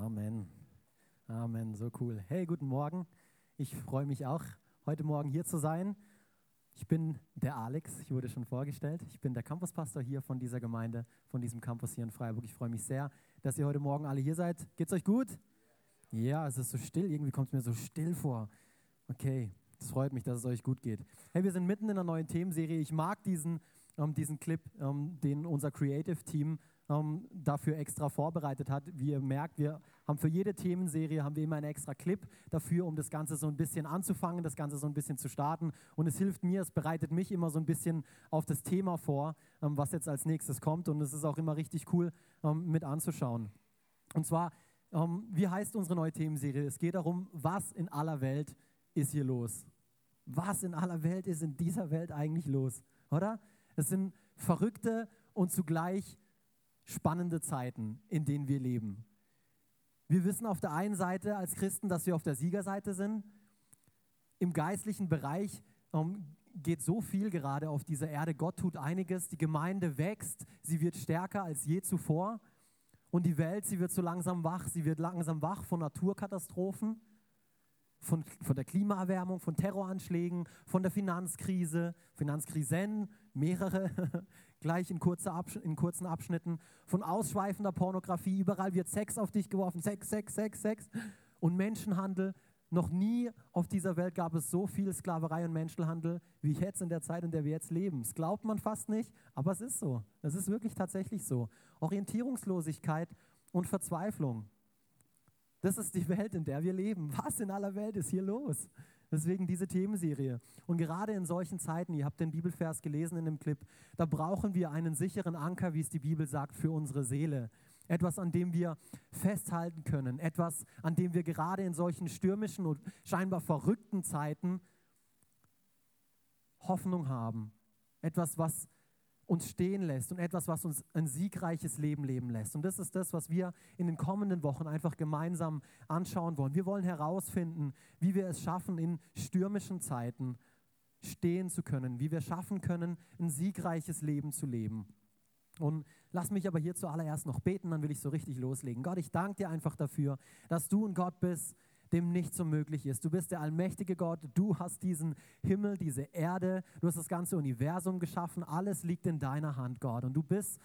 Amen. Amen, so cool. Hey, guten Morgen. Ich freue mich auch, heute Morgen hier zu sein. Ich bin der Alex, ich wurde schon vorgestellt. Ich bin der Campuspastor hier von dieser Gemeinde, von diesem Campus hier in Freiburg. Ich freue mich sehr, dass ihr heute Morgen alle hier seid. Geht's euch gut? Ja, es ist so still, irgendwie kommt es mir so still vor. Okay, es freut mich, dass es euch gut geht. Hey, wir sind mitten in einer neuen Themenserie. Ich mag diesen, ähm, diesen Clip, ähm, den unser Creative Team ähm, dafür extra vorbereitet hat. Wie ihr merkt, wir haben für jede Themenserie haben wir immer einen extra Clip dafür, um das Ganze so ein bisschen anzufangen, das Ganze so ein bisschen zu starten. Und es hilft mir, es bereitet mich immer so ein bisschen auf das Thema vor, ähm, was jetzt als nächstes kommt. Und es ist auch immer richtig cool ähm, mit anzuschauen. Und zwar, ähm, wie heißt unsere neue Themenserie? Es geht darum, was in aller Welt ist hier los? Was in aller Welt ist in dieser Welt eigentlich los? Oder? Es sind verrückte und zugleich spannende Zeiten, in denen wir leben. Wir wissen auf der einen Seite als Christen, dass wir auf der Siegerseite sind. Im geistlichen Bereich ähm, geht so viel gerade auf dieser Erde. Gott tut einiges. Die Gemeinde wächst. Sie wird stärker als je zuvor. Und die Welt, sie wird so langsam wach. Sie wird langsam wach von Naturkatastrophen von, von der Klimaerwärmung, von Terroranschlägen, von der Finanzkrise, Finanzkrisen, mehrere, gleich in, in kurzen Abschnitten, von ausschweifender Pornografie, überall wird Sex auf dich geworfen, Sex, Sex, Sex, Sex und Menschenhandel. Noch nie auf dieser Welt gab es so viel Sklaverei und Menschenhandel wie jetzt in der Zeit, in der wir jetzt leben. Das glaubt man fast nicht, aber es ist so. Es ist wirklich tatsächlich so. Orientierungslosigkeit und Verzweiflung. Das ist die Welt, in der wir leben. Was in aller Welt ist hier los? Deswegen diese Themenserie. Und gerade in solchen Zeiten, ihr habt den Bibelvers gelesen in dem Clip, da brauchen wir einen sicheren Anker, wie es die Bibel sagt, für unsere Seele. Etwas, an dem wir festhalten können. Etwas, an dem wir gerade in solchen stürmischen und scheinbar verrückten Zeiten Hoffnung haben. Etwas, was uns stehen lässt und etwas, was uns ein siegreiches Leben leben lässt. Und das ist das, was wir in den kommenden Wochen einfach gemeinsam anschauen wollen. Wir wollen herausfinden, wie wir es schaffen, in stürmischen Zeiten stehen zu können, wie wir schaffen können, ein siegreiches Leben zu leben. Und lass mich aber hier zuallererst noch beten, dann will ich so richtig loslegen. Gott, ich danke dir einfach dafür, dass du ein Gott bist, dem nichts unmöglich ist. Du bist der allmächtige Gott, du hast diesen Himmel, diese Erde, du hast das ganze Universum geschaffen, alles liegt in deiner Hand, Gott. Und du bist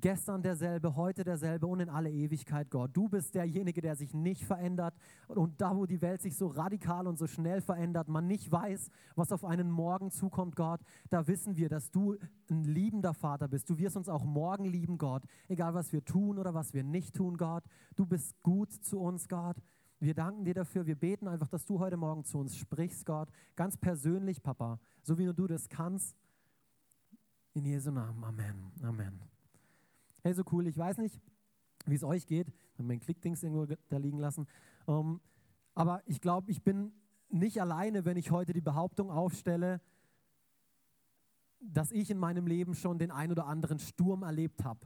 gestern derselbe, heute derselbe und in alle Ewigkeit, Gott. Du bist derjenige, der sich nicht verändert. Und da, wo die Welt sich so radikal und so schnell verändert, man nicht weiß, was auf einen morgen zukommt, Gott, da wissen wir, dass du ein liebender Vater bist. Du wirst uns auch morgen lieben, Gott. Egal, was wir tun oder was wir nicht tun, Gott. Du bist gut zu uns, Gott. Wir danken dir dafür. Wir beten einfach, dass du heute Morgen zu uns sprichst, Gott. Ganz persönlich, Papa, so wie nur du das kannst. In Jesu Namen. Amen. Amen. Hey, so cool. Ich weiß nicht, wie es euch geht. Ich habe mein Klickdings irgendwo da liegen lassen. Um, ähm, aber ich glaube, ich bin nicht alleine, wenn ich heute die Behauptung aufstelle, dass ich in meinem Leben schon den ein oder anderen Sturm erlebt habe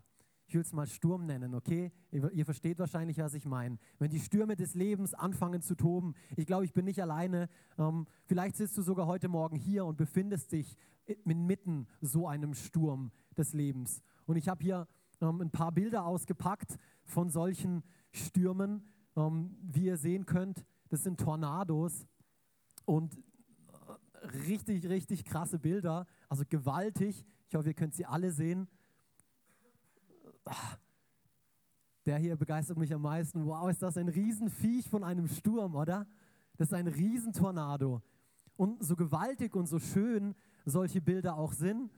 ich will es mal Sturm nennen, okay? Ihr, ihr, versteht wahrscheinlich, was ich meine. Wenn die Stürme des Lebens anfangen zu toben, ich glaube, ich bin nicht alleine. Ähm, vielleicht sitzt du sogar heute Morgen hier und befindest dich inmitten so einem Sturm des Lebens. Und ich habe hier ähm, ein paar Bilder ausgepackt von solchen Stürmen. Ähm, wie ihr sehen könnt, das sind Tornados und äh, richtig, richtig krasse Bilder, also gewaltig. Ich hoffe, ihr könnt sie alle sehen der hier begeistert mich am meisten. Wow, ist das ein Riesenviech von einem Sturm, oder? Das ist ein Riesentornado. Und so gewaltig und so schön solche Bilder auch sind,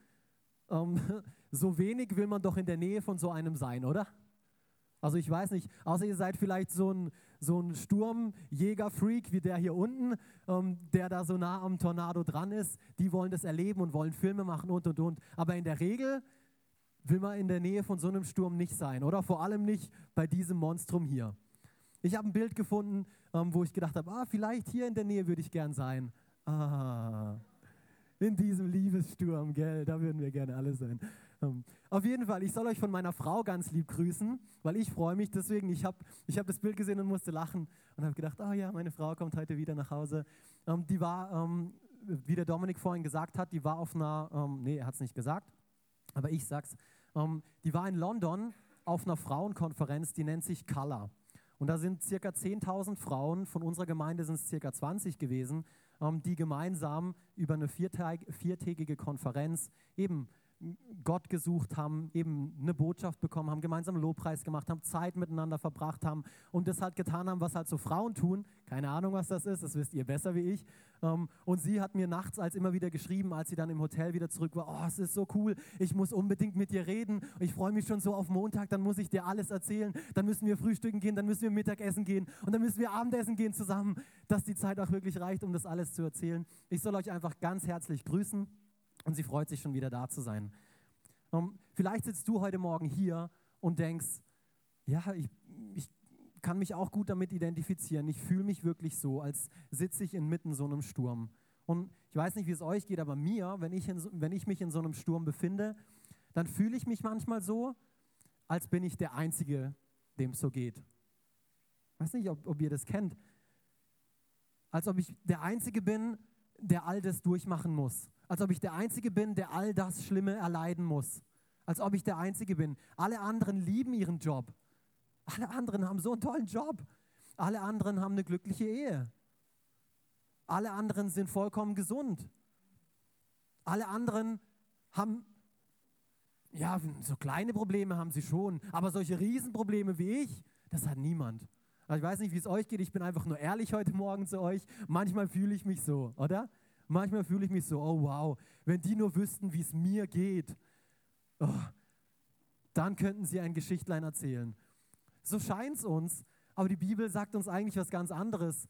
ähm, so wenig will man doch in der Nähe von so einem sein, oder? Also ich weiß nicht, außer ihr seid vielleicht so ein, so ein Sturmjäger-Freak wie der hier unten, ähm, der da so nah am Tornado dran ist. Die wollen das erleben und wollen Filme machen und, und, und. Aber in der Regel will man in der Nähe von so einem Sturm nicht sein oder vor allem nicht bei diesem Monstrum hier. Ich habe ein Bild gefunden, ähm, wo ich gedacht habe, ah, vielleicht hier in der Nähe würde ich gern sein. Ah, in diesem Liebessturm, gell, da würden wir gerne alle sein. Ähm, auf jeden Fall, ich soll euch von meiner Frau ganz lieb grüßen, weil ich freue mich deswegen. Ich habe ich hab das Bild gesehen und musste lachen und habe gedacht, oh ja, meine Frau kommt heute wieder nach Hause. Ähm, die war, ähm, wie der Dominik vorhin gesagt hat, die war auf einer, ähm, nee, er hat es nicht gesagt, aber ich sag's, ähm, die war in London auf einer Frauenkonferenz, die nennt sich Color. Und da sind circa 10.000 Frauen, von unserer Gemeinde sind es circa 20 gewesen, ähm, die gemeinsam über eine viertägige Konferenz eben Gott gesucht haben, eben eine Botschaft bekommen haben, gemeinsam Lobpreis gemacht haben, Zeit miteinander verbracht haben und das halt getan haben, was halt so Frauen tun. Keine Ahnung, was das ist, das wisst ihr besser wie ich. Ähm, und sie hat mir nachts als immer wieder geschrieben, als sie dann im Hotel wieder zurück war, oh, es ist so cool, ich muss unbedingt mit dir reden, ich freue mich schon so auf Montag, dann muss ich dir alles erzählen, dann müssen wir frühstücken gehen, dann müssen wir Mittagessen gehen und dann müssen wir Abendessen gehen zusammen, dass die Zeit auch wirklich reicht, um das alles zu erzählen. Ich soll euch einfach ganz herzlich grüßen und sie freut sich schon wieder da zu sein. Um, ähm, vielleicht sitzt du heute Morgen hier und denkst, ja, ich, ich kann mich auch gut damit identifizieren. Ich fühle mich wirklich so, als sitze ich inmitten so einem Sturm. Und ich weiß nicht, wie es euch geht, aber mir, wenn ich, in, wenn ich mich in so einem Sturm befinde, dann fühle ich mich manchmal so, als bin ich der Einzige, dem es so geht. Ich weiß nicht, ob, ob ihr das kennt. Als ob ich der Einzige bin, der all das durchmachen muss als ob ich der Einzige bin, der all das Schlimme erleiden muss. Als ob ich der Einzige bin. Alle anderen lieben ihren Job. Alle anderen haben so einen tollen Job. Alle anderen haben eine glückliche Ehe. Alle anderen sind vollkommen gesund. Alle anderen haben, ja, so kleine Probleme haben sie schon, aber solche Riesenprobleme wie ich, das hat niemand. Also ich weiß nicht, wie es euch geht, ich bin einfach nur ehrlich heute Morgen zu euch. Manchmal fühle ich mich so, oder? Manchmal fühle ich mich so, oh wow, wenn die nur wüssten, wie es mir geht, oh, dann könnten sie ein Geschichtlein erzählen. So scheint es uns, aber die Bibel sagt uns eigentlich was ganz anderes.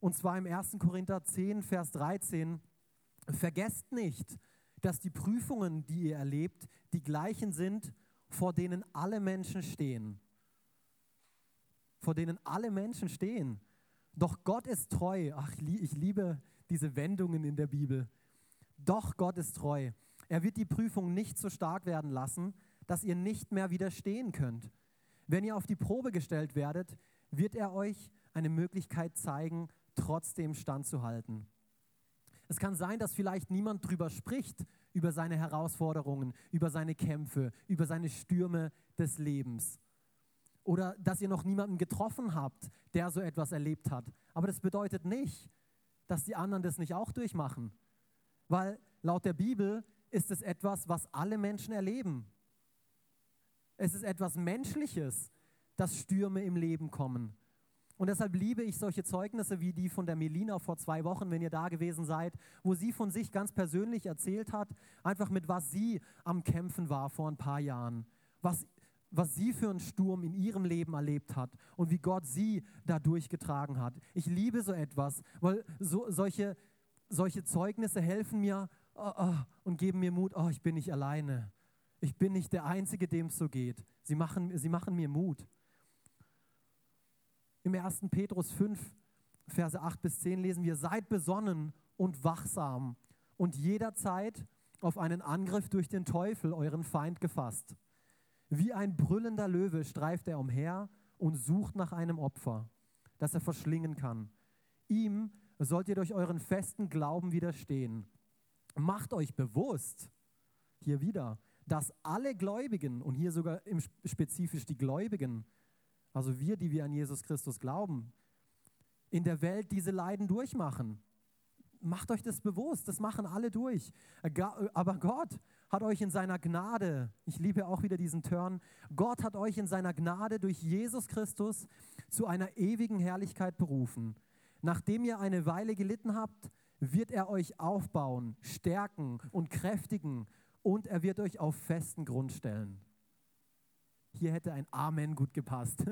Und zwar im 1. Korinther 10, Vers 13. Vergesst nicht, dass die Prüfungen, die ihr erlebt, die gleichen sind, vor denen alle Menschen stehen. Vor denen alle Menschen stehen. Doch Gott ist treu. Ach, ich liebe diese Wendungen in der Bibel. Doch Gott ist treu. Er wird die Prüfung nicht so stark werden lassen, dass ihr nicht mehr widerstehen könnt. Wenn ihr auf die Probe gestellt werdet, wird er euch eine Möglichkeit zeigen, trotzdem standzuhalten. Es kann sein, dass vielleicht niemand drüber spricht, über seine Herausforderungen, über seine Kämpfe, über seine Stürme des Lebens. Oder dass ihr noch niemanden getroffen habt, der so etwas erlebt hat. Aber das bedeutet nicht, dass die anderen das nicht auch durchmachen. Weil laut der Bibel ist es etwas, was alle Menschen erleben. Es ist etwas Menschliches, dass Stürme im Leben kommen. Und deshalb liebe ich solche Zeugnisse wie die von der Melina vor zwei Wochen, wenn ihr da gewesen seid, wo sie von sich ganz persönlich erzählt hat, einfach mit was sie am Kämpfen war vor ein paar Jahren, was was sie für einen Sturm in ihrem Leben erlebt hat und wie Gott sie da durchgetragen hat. Ich liebe so etwas, weil so, solche, solche Zeugnisse helfen mir oh, oh, und geben mir Mut, oh, ich bin nicht alleine. Ich bin nicht der Einzige, dem es so geht. Sie machen, sie machen mir Mut. Im 1. Petrus 5, Verse 8 bis 10 lesen wir, seid besonnen und wachsam und jederzeit auf einen Angriff durch den Teufel, euren Feind, gefasst. Wie ein brüllender Löwe streift er umher und sucht nach einem Opfer, das er verschlingen kann. Ihm sollt ihr durch euren festen Glauben widerstehen. Macht euch bewusst, hier wieder, dass alle Gläubigen, und hier sogar im spezifisch die Gläubigen, also wir, die wir an Jesus Christus glauben, in der Welt diese Leiden durchmachen. Macht euch das bewusst, das machen alle durch. Aber Gott hat euch in seiner Gnade, ich liebe auch wieder diesen Turn, Gott hat euch in seiner Gnade durch Jesus Christus zu einer ewigen Herrlichkeit berufen. Nachdem ihr eine Weile gelitten habt, wird er euch aufbauen, stärken und kräftigen und er wird euch auf festen Grund stellen. Hier hätte ein Amen gut gepasst.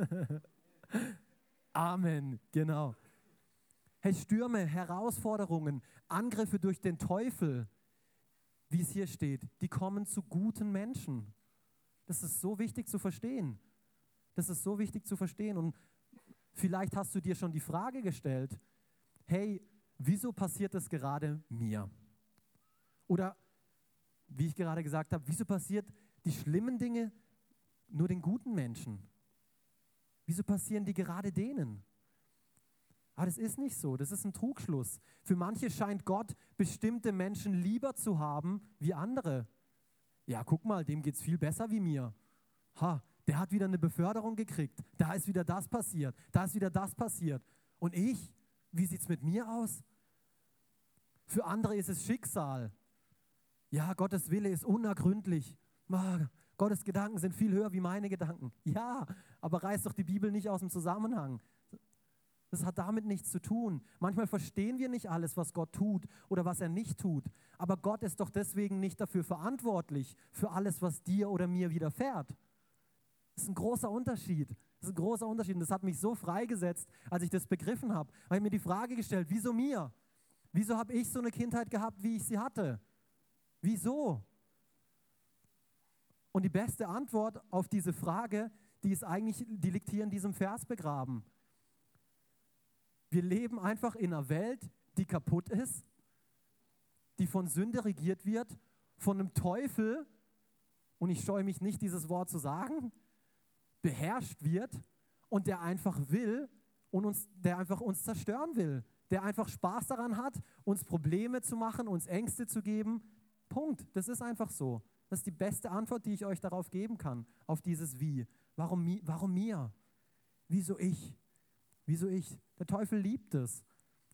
Amen, genau. Hey, Stürme, Herausforderungen, Angriffe durch den Teufel, wie es hier steht, die kommen zu guten Menschen. Das ist so wichtig zu verstehen. Das ist so wichtig zu verstehen. Und vielleicht hast du dir schon die Frage gestellt, hey, wieso passiert das gerade mir? Oder wie ich gerade gesagt habe, wieso passiert die schlimmen Dinge nur den guten Menschen? Wieso passieren die gerade denen? Aber das ist nicht so, das ist ein Trugschluss. Für manche scheint Gott bestimmte Menschen lieber zu haben wie andere. Ja, guck mal, dem geht es viel besser wie mir. Ha, der hat wieder eine Beförderung gekriegt, da ist wieder das passiert, da ist wieder das passiert. Und ich, wie sieht es mit mir aus? Für andere ist es Schicksal. Ja, Gottes Wille ist unergründlich. Gottes Gedanken sind viel höher wie meine Gedanken. Ja, aber reiß doch die Bibel nicht aus dem Zusammenhang. Das hat damit nichts zu tun. Manchmal verstehen wir nicht alles, was Gott tut oder was er nicht tut. Aber Gott ist doch deswegen nicht dafür verantwortlich, für alles, was dir oder mir widerfährt. Das ist ein großer Unterschied. Das ist ein großer Unterschied. Und das hat mich so freigesetzt, als ich das begriffen habe. Weil ich mir die Frage gestellt, wieso mir? Wieso habe ich so eine Kindheit gehabt, wie ich sie hatte? Wieso? Und die beste Antwort auf diese Frage, die ist eigentlich, die liegt hier in diesem Vers begraben. Wir leben einfach in einer Welt, die kaputt ist, die von Sünde regiert wird, von einem Teufel, und ich scheue mich nicht, dieses Wort zu sagen, beherrscht wird und der einfach will und uns, der einfach uns zerstören will, der einfach Spaß daran hat, uns Probleme zu machen, uns Ängste zu geben. Punkt. Das ist einfach so. Das ist die beste Antwort, die ich euch darauf geben kann, auf dieses Wie. Warum, warum mir? Wieso ich? Wieso ich? Der Teufel liebt es.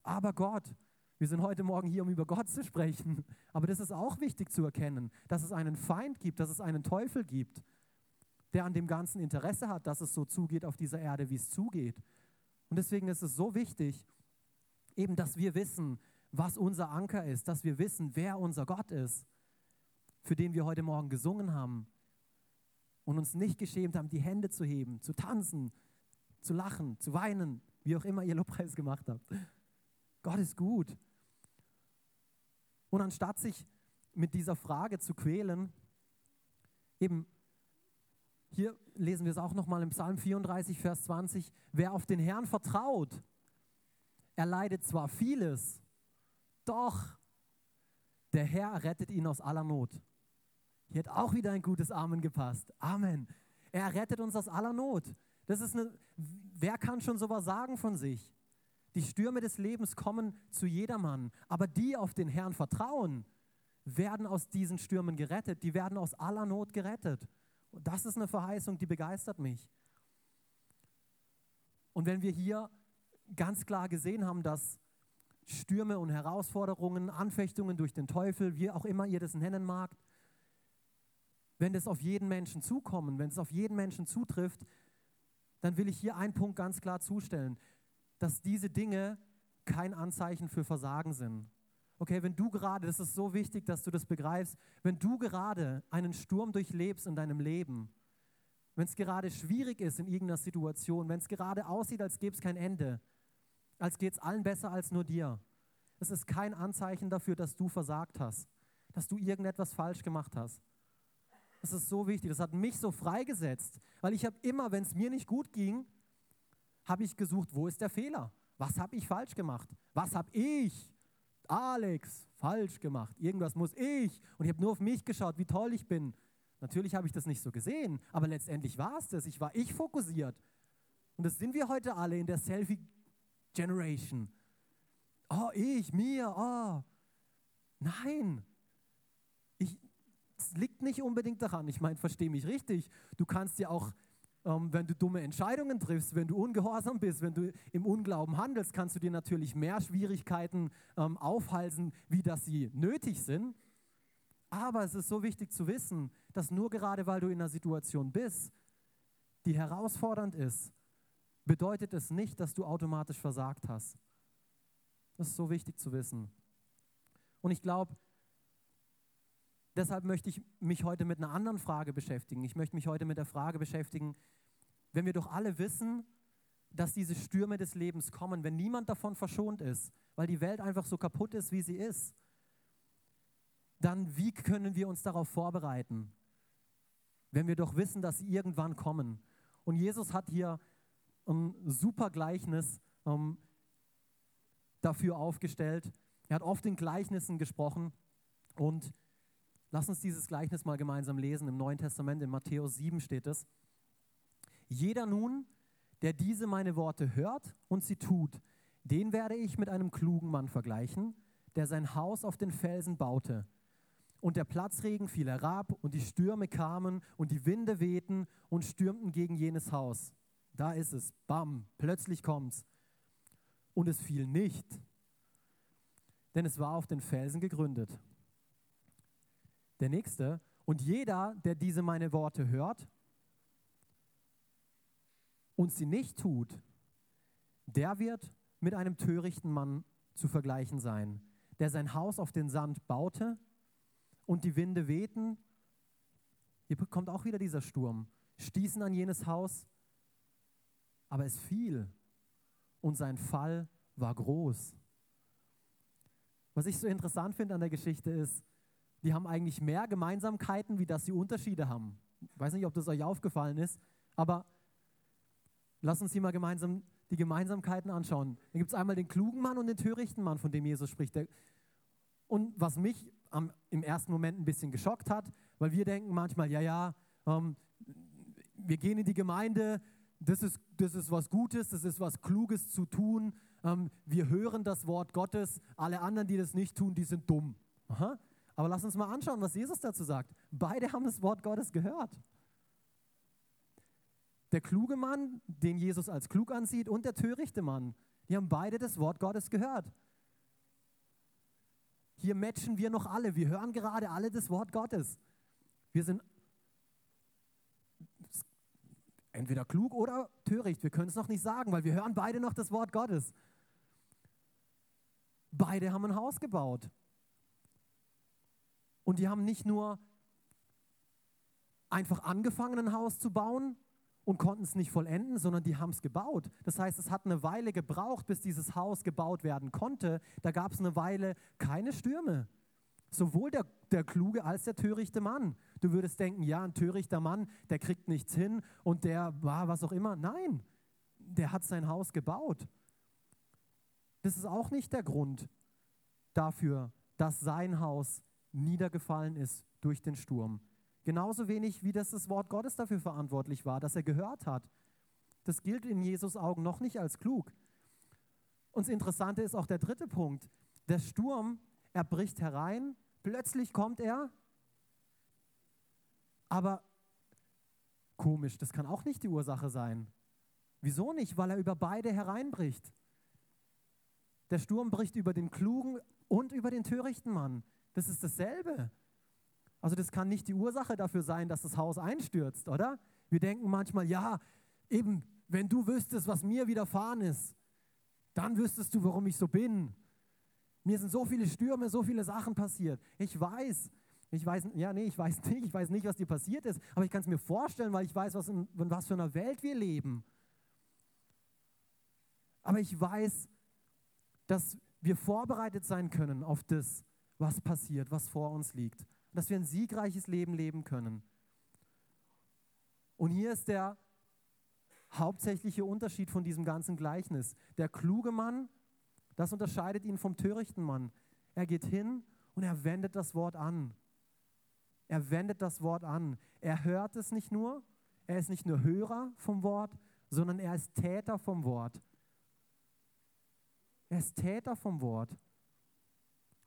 Aber Gott, wir sind heute Morgen hier, um über Gott zu sprechen. Aber das ist auch wichtig zu erkennen, dass es einen Feind gibt, dass es einen Teufel gibt, der an dem Ganzen Interesse hat, dass es so zugeht auf dieser Erde, wie es zugeht. Und deswegen ist es so wichtig, eben, dass wir wissen, was unser Anker ist, dass wir wissen, wer unser Gott ist, für den wir heute Morgen gesungen haben und uns nicht geschämt haben, die Hände zu heben, zu tanzen, zu lachen, zu weinen, wie auch immer ihr Lobpreis gemacht habt. Gott ist gut. Und anstatt sich mit dieser Frage zu quälen, eben hier lesen wir es auch nochmal im Psalm 34, Vers 20, wer auf den Herrn vertraut, er leidet zwar vieles, doch der Herr rettet ihn aus aller Not. Hier hat auch wieder ein gutes Amen gepasst. Amen. Er rettet uns aus aller Not. Das ist eine, wer kann schon sowas sagen von sich? Die Stürme des Lebens kommen zu jedermann, aber die auf den Herrn vertrauen, werden aus diesen Stürmen gerettet, die werden aus aller Not gerettet. Und das ist eine Verheißung, die begeistert mich. Und wenn wir hier ganz klar gesehen haben, dass Stürme und Herausforderungen, Anfechtungen durch den Teufel, wie auch immer ihr das nennen mag, wenn das auf jeden Menschen zukommen, wenn es auf jeden Menschen zutrifft, dann will ich hier einen Punkt ganz klar zustellen, dass diese Dinge kein Anzeichen für Versagen sind. Okay, wenn du gerade, das ist so wichtig, dass du das begreifst, wenn du gerade einen Sturm durchlebst in deinem Leben, wenn es gerade schwierig ist in irgendeiner Situation, wenn es gerade aussieht, als gäbe es kein Ende, als geht es allen besser als nur dir, das ist kein Anzeichen dafür, dass du versagt hast, dass du irgendetwas falsch gemacht hast. Das ist so wichtig. Das hat mich so freigesetzt, weil ich habe immer, wenn es mir nicht gut ging, habe ich gesucht, wo ist der Fehler? Was habe ich falsch gemacht? Was habe ich, Alex, falsch gemacht? Irgendwas muss ich. Und ich habe nur auf mich geschaut, wie toll ich bin. Natürlich habe ich das nicht so gesehen, aber letztendlich war es das. Ich war ich fokussiert. Und das sind wir heute alle in der Selfie-Generation. Oh, ich, mir, oh. Nein, es liegt nicht unbedingt daran. Ich meine, verstehe mich richtig. Du kannst ja auch, ähm, wenn du dumme Entscheidungen triffst, wenn du ungehorsam bist, wenn du im Unglauben handelst, kannst du dir natürlich mehr Schwierigkeiten ähm, aufhalsen, wie dass sie nötig sind. Aber es ist so wichtig zu wissen, dass nur gerade weil du in einer Situation bist, die herausfordernd ist, bedeutet es nicht, dass du automatisch versagt hast. Das ist so wichtig zu wissen. Und ich glaube, Deshalb möchte ich mich heute mit einer anderen Frage beschäftigen. Ich möchte mich heute mit der Frage beschäftigen, wenn wir doch alle wissen, dass diese Stürme des Lebens kommen, wenn niemand davon verschont ist, weil die Welt einfach so kaputt ist, wie sie ist, dann wie können wir uns darauf vorbereiten, wenn wir doch wissen, dass sie irgendwann kommen? Und Jesus hat hier ein super Gleichnis ähm, dafür aufgestellt. Er hat oft in Gleichnissen gesprochen und Lass uns dieses Gleichnis mal gemeinsam lesen. Im Neuen Testament, in Matthäus 7 steht es. Jeder nun, der diese meine Worte hört und sie tut, den werde ich mit einem klugen Mann vergleichen, der sein Haus auf den Felsen baute. und der Platzregen fiel herab und die Stürme kamen und die Winde wehten und stürmten gegen jenes Haus. Da ist es, bam, plötzlich kommt's. Und es fiel nicht, denn es war auf den Felsen gegründet. Der nächste, und jeder, der diese meine Worte hört und sie nicht tut, der wird mit einem törichten Mann zu vergleichen sein, der sein Haus auf den Sand baute und die Winde wehten. Hier kommt auch wieder dieser Sturm, stießen an jenes Haus, aber es fiel und sein Fall war groß. Was ich so interessant finde an der Geschichte ist, die haben eigentlich mehr Gemeinsamkeiten, wie dass sie Unterschiede haben. Ich weiß nicht, ob das euch aufgefallen ist, aber lasst uns hier mal gemeinsam die Gemeinsamkeiten anschauen. Da gibt es einmal den klugen Mann und den törichten Mann, von dem Jesus spricht. Und was mich am, im ersten Moment ein bisschen geschockt hat, weil wir denken manchmal, ja, ja, ähm, wir gehen in die Gemeinde, das ist, das ist was Gutes, das ist was Kluges zu tun. Ähm, wir hören das Wort Gottes, alle anderen, die das nicht tun, die sind dumm. Aha. Aber lass uns mal anschauen, was Jesus dazu sagt. Beide haben das Wort Gottes gehört. Der kluge Mann, den Jesus als klug ansieht, und der törichte Mann, die haben beide das Wort Gottes gehört. Hier matchen wir noch alle. Wir hören gerade alle das Wort Gottes. Wir sind entweder klug oder töricht. Wir können es noch nicht sagen, weil wir hören beide noch das Wort Gottes. Beide haben ein Haus gebaut. Und die haben nicht nur einfach angefangen, ein Haus zu bauen und konnten es nicht vollenden, sondern die haben es gebaut. Das heißt, es hat eine Weile gebraucht, bis dieses Haus gebaut werden konnte. Da gab es eine Weile keine Stürme. Sowohl der, der kluge als der törichte Mann. Du würdest denken, ja, ein törichter Mann, der kriegt nichts hin und der war was auch immer. Nein, der hat sein Haus gebaut. Das ist auch nicht der Grund dafür, dass sein Haus niedergefallen ist durch den Sturm. Genauso wenig wie das, das Wort Gottes dafür verantwortlich war, dass er gehört hat. Das gilt in Jesus Augen noch nicht als klug. Und das Interessante ist auch der dritte Punkt. Der Sturm, er bricht herein, plötzlich kommt er, aber komisch, das kann auch nicht die Ursache sein. Wieso nicht? Weil er über beide hereinbricht. Der Sturm bricht über den klugen und über den törichten Mann. Das ist dasselbe. Also das kann nicht die Ursache dafür sein, dass das Haus einstürzt, oder? Wir denken manchmal, ja, eben, wenn du wüsstest, was mir widerfahren ist, dann wüsstest du, warum ich so bin. Mir sind so viele Stürme, so viele Sachen passiert. Ich weiß, ich weiß, ja, nee, ich weiß nicht, ich weiß nicht, was dir passiert ist, aber ich kann es mir vorstellen, weil ich weiß, was in, in was für einer Welt wir leben. Aber ich weiß, dass wir vorbereitet sein können auf das, was passiert, was vor uns liegt. Dass wir ein siegreiches Leben leben können. Und hier ist der hauptsächliche Unterschied von diesem ganzen Gleichnis. Der kluge Mann, das unterscheidet ihn vom törichten Mann. Er geht hin und er wendet das Wort an. Er wendet das Wort an. Er hört es nicht nur, er ist nicht nur Hörer vom Wort, sondern er ist Täter vom Wort. Er ist Täter vom Wort.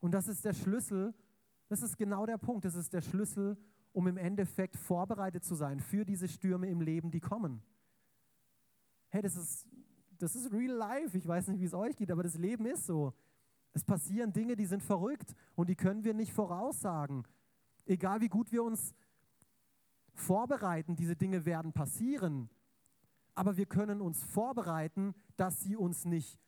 Und das ist der Schlüssel, das ist genau der Punkt, das ist der Schlüssel, um im Endeffekt vorbereitet zu sein für diese Stürme im Leben, die kommen. Hey, das ist, das ist real life. Ich weiß nicht, wie es euch geht, aber das Leben ist so. Es passieren Dinge, die sind verrückt und die können wir nicht voraussagen. Egal wie gut wir uns vorbereiten, diese Dinge werden passieren. Aber wir können uns vorbereiten, dass sie uns nicht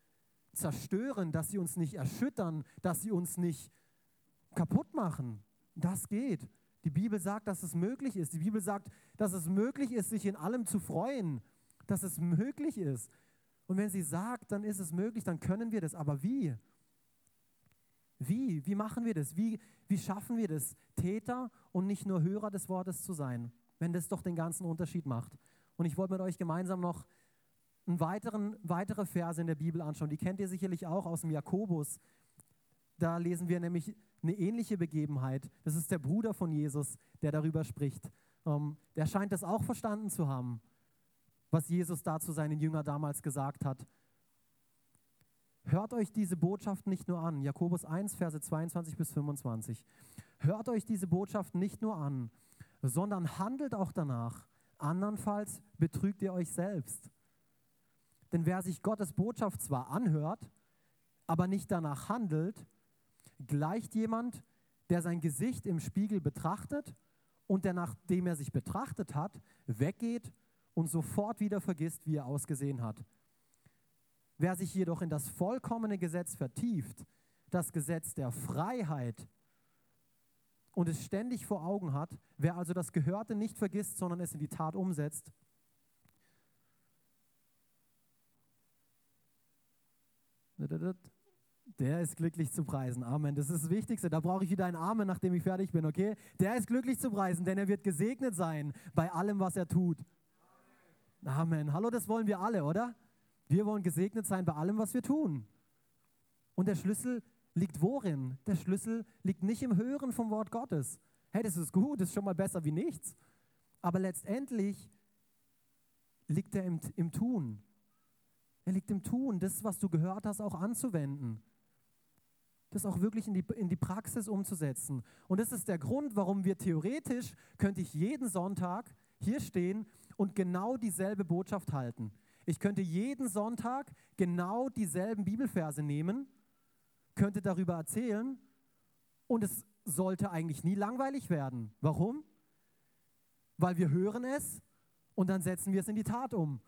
zerstören, dass sie uns nicht erschüttern, dass sie uns nicht kaputt machen. Das geht. Die Bibel sagt, dass es möglich ist. Die Bibel sagt, dass es möglich ist, sich in allem zu freuen, dass es möglich ist. Und wenn sie sagt, dann ist es möglich, dann können wir das. Aber wie? Wie? Wie machen wir das? Wie, wie schaffen wir das, Täter und nicht nur Hörer des Wortes zu sein, wenn das doch den ganzen Unterschied macht? Und ich wollte mit euch gemeinsam noch einen weiteren, weitere Verse in der Bibel anschauen. Die kennt ihr sicherlich auch aus dem Jakobus. Da lesen wir nämlich eine ähnliche Begebenheit. Das ist der Bruder von Jesus, der darüber spricht. Ähm, der scheint das auch verstanden zu haben, was Jesus da zu seinen Jüngern damals gesagt hat. Hört euch diese Botschaft nicht nur an. Jakobus 1, Verse 22 bis 25. Hört euch diese Botschaft nicht nur an, sondern handelt auch danach. Andernfalls betrügt ihr euch selbst. Denn wer sich Gottes Botschaft zwar anhört, aber nicht danach handelt, gleicht jemand, der sein Gesicht im Spiegel betrachtet und der, nachdem er sich betrachtet hat, weggeht und sofort wieder vergisst, wie er ausgesehen hat. Wer sich jedoch in das vollkommene Gesetz vertieft, das Gesetz der Freiheit, und es ständig vor Augen hat, wer also das Gehörte nicht vergisst, sondern es in die Tat umsetzt, der ist glücklich zu preisen. Amen. Das ist das Wichtigste. Da brauche ich wieder ein Amen, nachdem ich fertig bin, okay? Der ist glücklich zu preisen, denn er wird gesegnet sein bei allem, was er tut. Amen. Hallo, das wollen wir alle, oder? Wir wollen gesegnet sein bei allem, was wir tun. Und der Schlüssel liegt worin? Der Schlüssel liegt nicht im Hören vom Wort Gottes. Hey, das ist gut, das ist schon mal besser wie nichts. Aber letztendlich liegt er im, im Tun. Er liegt im Tun, das, was du gehört hast, auch anzuwenden. Das auch wirklich in die, in die Praxis umzusetzen. Und das ist der Grund, warum wir theoretisch, könnte ich jeden Sonntag hier stehen und genau dieselbe Botschaft halten. Ich könnte jeden Sonntag genau dieselben Bibelverse nehmen, könnte darüber erzählen und es sollte eigentlich nie langweilig werden. Warum? Weil wir hören es und dann setzen wir es in die Tat um.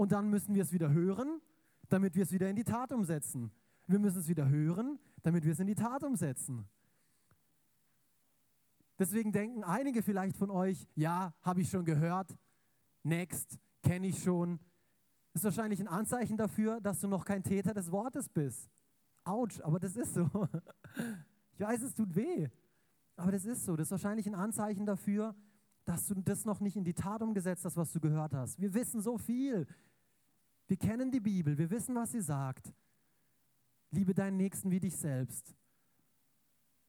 Und dann müssen wir es wieder hören, damit wir es wieder in die Tat umsetzen. Wir müssen es wieder hören, damit wir es in die Tat umsetzen. Deswegen denken einige vielleicht von euch, ja, habe ich schon gehört, next, kenne ich schon, ist wahrscheinlich ein Anzeichen dafür, dass du noch kein Täter des Wortes bist. Autsch, aber das ist so. Ich weiß, es tut weh, aber das ist so. Das ist wahrscheinlich ein Anzeichen dafür, dass du das noch nicht in die Tat umgesetzt hast, was du gehört hast. Wir wissen so viel. Wir kennen die Bibel, wir wissen, was sie sagt. Liebe deinen Nächsten wie dich selbst.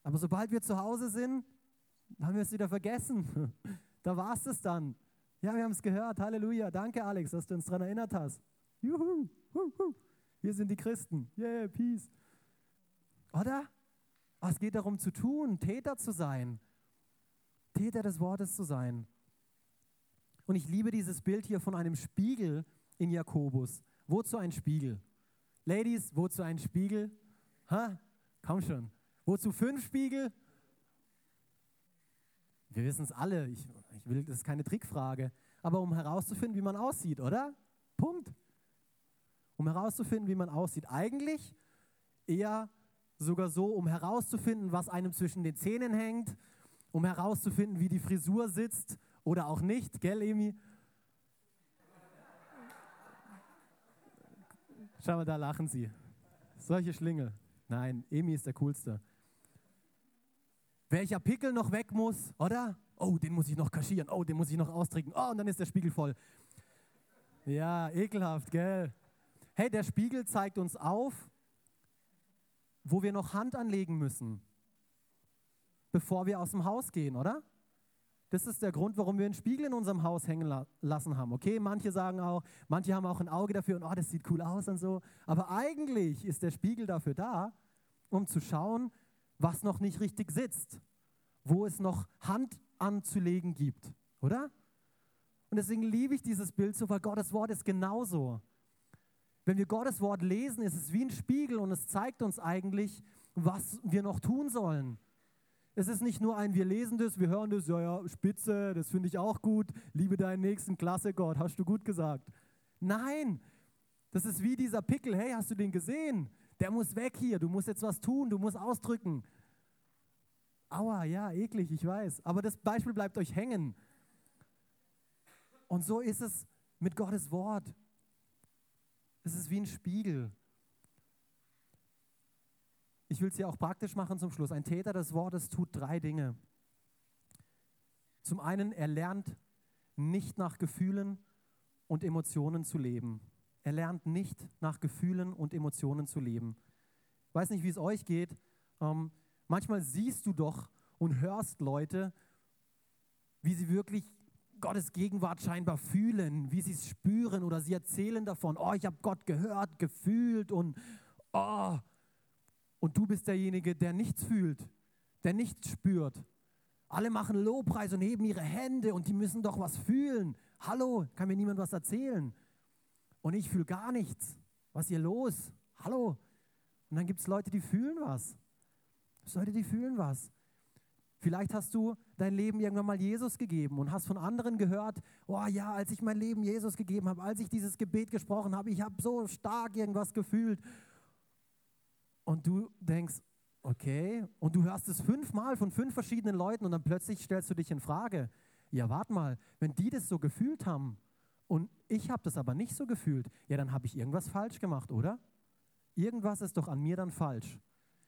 Aber sobald wir zu Hause sind, haben wir es wieder vergessen. Da war es dann. Ja, wir haben es gehört. Halleluja. Danke, Alex, dass du uns daran erinnert hast. Juhu. Wir sind die Christen. Yeah, peace. Oder? Es geht darum zu tun, Täter zu sein. Täter des Wortes zu sein. Und ich liebe dieses Bild hier von einem Spiegel in Jakobus. Wozu ein Spiegel? Ladies, wozu ein Spiegel? Ha? Komm schon. Wozu fünf Spiegel? Wir wissen es alle. Ich, ich will, das ist keine Trickfrage. Aber um herauszufinden, wie man aussieht, oder? Punkt. Um herauszufinden, wie man aussieht. Eigentlich eher sogar so, um herauszufinden, was einem zwischen den Zähnen hängt, um herauszufinden, wie die Frisur sitzt oder auch nicht, gell, Emi? Schau mal, da lachen sie. Solche Schlingel. Nein, Emi ist der Coolste. Welcher Pickel noch weg muss, oder? Oh, den muss ich noch kaschieren. Oh, den muss ich noch austrinken. Oh, und dann ist der Spiegel voll. Ja, ekelhaft, gell? Hey, der Spiegel zeigt uns auf, wo wir noch Hand anlegen müssen, bevor wir aus dem Haus gehen, oder? Das ist der Grund, warum wir einen Spiegel in unserem Haus hängen la lassen haben. Okay, manche sagen auch, manche haben auch ein Auge dafür und oh, das sieht cool aus und so. Aber eigentlich ist der Spiegel dafür da, um zu schauen, was noch nicht richtig sitzt, wo es noch Hand anzulegen gibt, oder? Und deswegen liebe ich dieses Bild so, weil Gottes Wort ist genauso. Wenn wir Gottes Wort lesen, ist es wie ein Spiegel und es zeigt uns eigentlich, was wir noch tun sollen. Es ist nicht nur ein, wir lesen das, wir hören das, ja, ja, spitze, das finde ich auch gut, liebe deinen Nächsten, klasse Gott, hast du gut gesagt. Nein, das ist wie dieser Pickel, hey, hast du den gesehen? Der muss weg hier, du musst jetzt was tun, du musst ausdrücken. Aua, ja, eklig, ich weiß, aber das Beispiel bleibt euch hängen. Und so ist es mit Gottes Wort. Es ist wie ein Spiegel. Ich will es ja auch praktisch machen zum Schluss. Ein Täter des Wortes tut drei Dinge. Zum einen, er lernt nicht nach Gefühlen und Emotionen zu leben. Er lernt nicht nach Gefühlen und Emotionen zu leben. Ich weiß nicht, wie es euch geht. Ähm, manchmal siehst du doch und hörst Leute, wie sie wirklich Gottes Gegenwart scheinbar fühlen, wie sie es spüren oder sie erzählen davon, oh, ich habe Gott gehört, gefühlt und oh. Und du bist derjenige, der nichts fühlt, der nichts spürt. Alle machen Lobpreis und heben ihre Hände und die müssen doch was fühlen. Hallo, kann mir niemand was erzählen? Und ich fühle gar nichts. Was ist hier los? Hallo? Und dann gibt es Leute, die fühlen was. Leute, die fühlen was. Vielleicht hast du dein Leben irgendwann mal Jesus gegeben und hast von anderen gehört, oh ja, als ich mein Leben Jesus gegeben habe, als ich dieses Gebet gesprochen habe, ich habe so stark irgendwas gefühlt. Und du denkst, okay, und du hörst es fünfmal von fünf verschiedenen Leuten und dann plötzlich stellst du dich in Frage. Ja, warte mal, wenn die das so gefühlt haben und ich habe das aber nicht so gefühlt, ja, dann habe ich irgendwas falsch gemacht, oder? Irgendwas ist doch an mir dann falsch.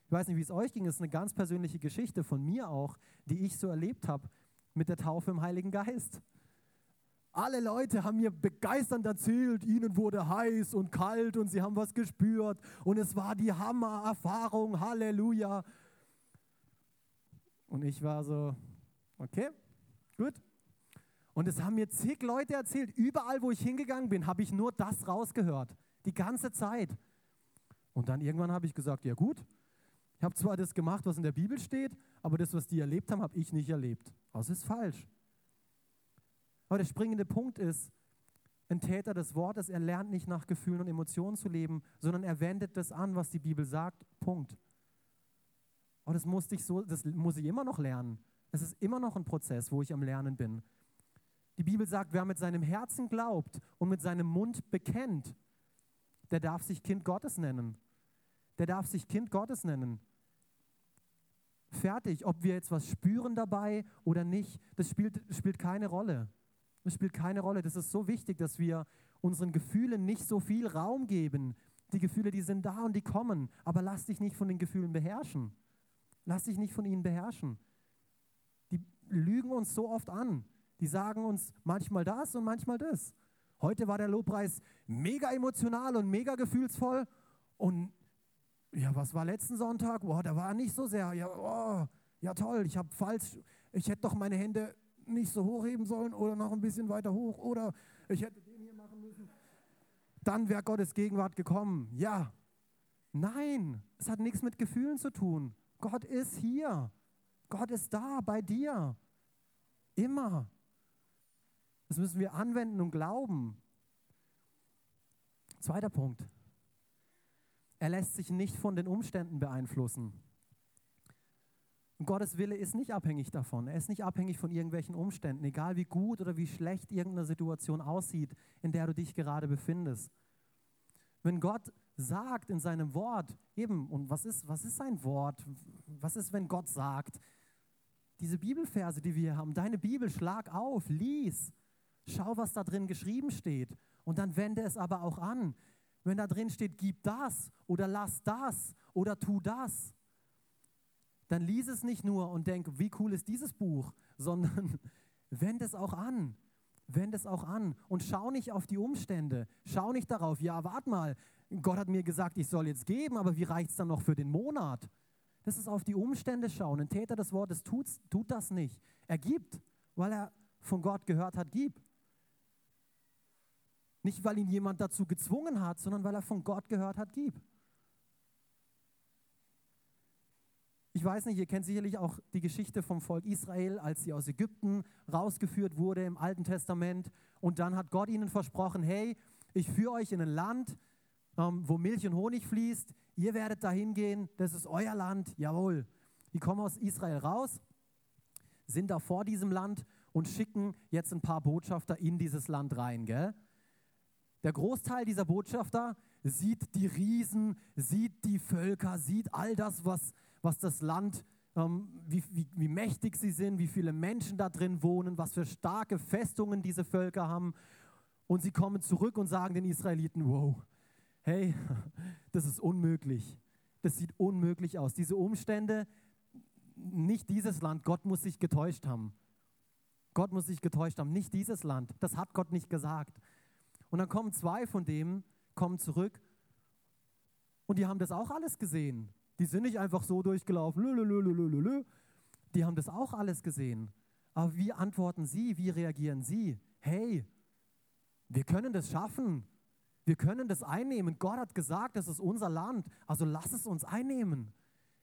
Ich weiß nicht, wie es euch ging, das ist eine ganz persönliche Geschichte von mir auch, die ich so erlebt habe mit der Taufe im Heiligen Geist. Alle Leute haben mir begeisternd erzählt, ihnen wurde heiß und kalt und sie haben was gespürt und es war die Hammererfahrung, Halleluja. Und ich war so, okay, gut. Und es haben mir zig Leute erzählt, überall wo ich hingegangen bin, habe ich nur das rausgehört, die ganze Zeit. Und dann irgendwann habe ich gesagt, ja gut, ich habe zwar das gemacht, was in der Bibel steht, aber das, was die erlebt haben, habe ich nicht erlebt. Das ist falsch. Aber der springende Punkt ist, ein Täter des Wortes, er lernt nicht nach Gefühlen und Emotionen zu leben, sondern er wendet das an, was die Bibel sagt. Punkt. Aber das musste ich so, das muss ich immer noch lernen. Es ist immer noch ein Prozess, wo ich am Lernen bin. Die Bibel sagt, wer mit seinem Herzen glaubt und mit seinem Mund bekennt, der darf sich Kind Gottes nennen. Der darf sich Kind Gottes nennen fertig. Ob wir jetzt was spüren dabei oder nicht, das spielt, spielt keine Rolle. Das spielt keine Rolle. Das ist so wichtig, dass wir unseren Gefühlen nicht so viel Raum geben. Die Gefühle, die sind da und die kommen. Aber lass dich nicht von den Gefühlen beherrschen. Lass dich nicht von ihnen beherrschen. Die lügen uns so oft an. Die sagen uns manchmal das und manchmal das. Heute war der Lobpreis mega emotional und mega gefühlsvoll und ja, was war letzten Sonntag? Boah, da war nicht so sehr. Ja, oh, ja toll, ich habe falsch, ich hätte doch meine Hände nicht so hochheben sollen oder noch ein bisschen weiter hoch oder ich hätte den hier machen müssen. Dann wäre Gottes Gegenwart gekommen. Ja. Nein, es hat nichts mit Gefühlen zu tun. Gott ist hier. Gott ist da bei dir. Immer. Das müssen wir anwenden und glauben. Zweiter Punkt. Er lässt sich nicht von den Umständen beeinflussen. Und Gottes Wille ist nicht abhängig davon. Er ist nicht abhängig von irgendwelchen Umständen, egal wie gut oder wie schlecht irgendeine Situation aussieht, in der du dich gerade befindest. Wenn Gott sagt in seinem Wort, eben, und was ist, was ist sein Wort? Was ist, wenn Gott sagt? Diese Bibelverse, die wir haben, deine Bibel, schlag auf, lies, schau, was da drin geschrieben steht. Und dann wende es aber auch an. Wenn da drin steht, gib das oder lass das oder tu das, dann lies es nicht nur und denk, wie cool ist dieses Buch, sondern wende es auch an. Wende es auch an und schau nicht auf die Umstände. Schau nicht darauf, ja, warte mal, Gott hat mir gesagt, ich soll jetzt geben, aber wie reicht es dann noch für den Monat? Das ist auf die Umstände schauen. Ein Täter des Wortes tut, tut das nicht. Er gibt, weil er von Gott gehört hat, gib. Nicht, weil ihn jemand dazu gezwungen hat, sondern weil er von Gott gehört hat, gib. Ich weiß nicht, ihr kennt sicherlich auch die Geschichte vom Volk Israel, als sie aus Ägypten rausgeführt wurde im Alten Testament. Und dann hat Gott ihnen versprochen, hey, ich führe euch in ein Land, ähm, wo Milch und Honig fließt. Ihr werdet dahin gehen, das ist euer Land, jawohl. Die kommen aus Israel raus, sind da vor diesem Land und schicken jetzt ein paar Botschafter in dieses Land rein. Gell? Der Großteil dieser Botschafter sieht die Riesen, sieht die Völker, sieht all das, was, was das Land, ähm, wie, wie, wie mächtig sie sind, wie viele Menschen da drin wohnen, was für starke Festungen diese Völker haben. Und sie kommen zurück und sagen den Israeliten, wow, hey, das ist unmöglich. Das sieht unmöglich aus. Diese Umstände, nicht dieses Land, Gott muss sich getäuscht haben. Gott muss sich getäuscht haben, nicht dieses Land. Das hat Gott nicht gesagt. Und dann kommen zwei von denen, kommen zurück und die haben das auch alles gesehen. Die sind nicht einfach so durchgelaufen, lü, lü, lü, die haben das auch alles gesehen. Aber wie antworten Sie? Wie reagieren Sie? Hey, wir können das schaffen. Wir können das einnehmen. Gott hat gesagt, das ist unser Land. Also lass es uns einnehmen.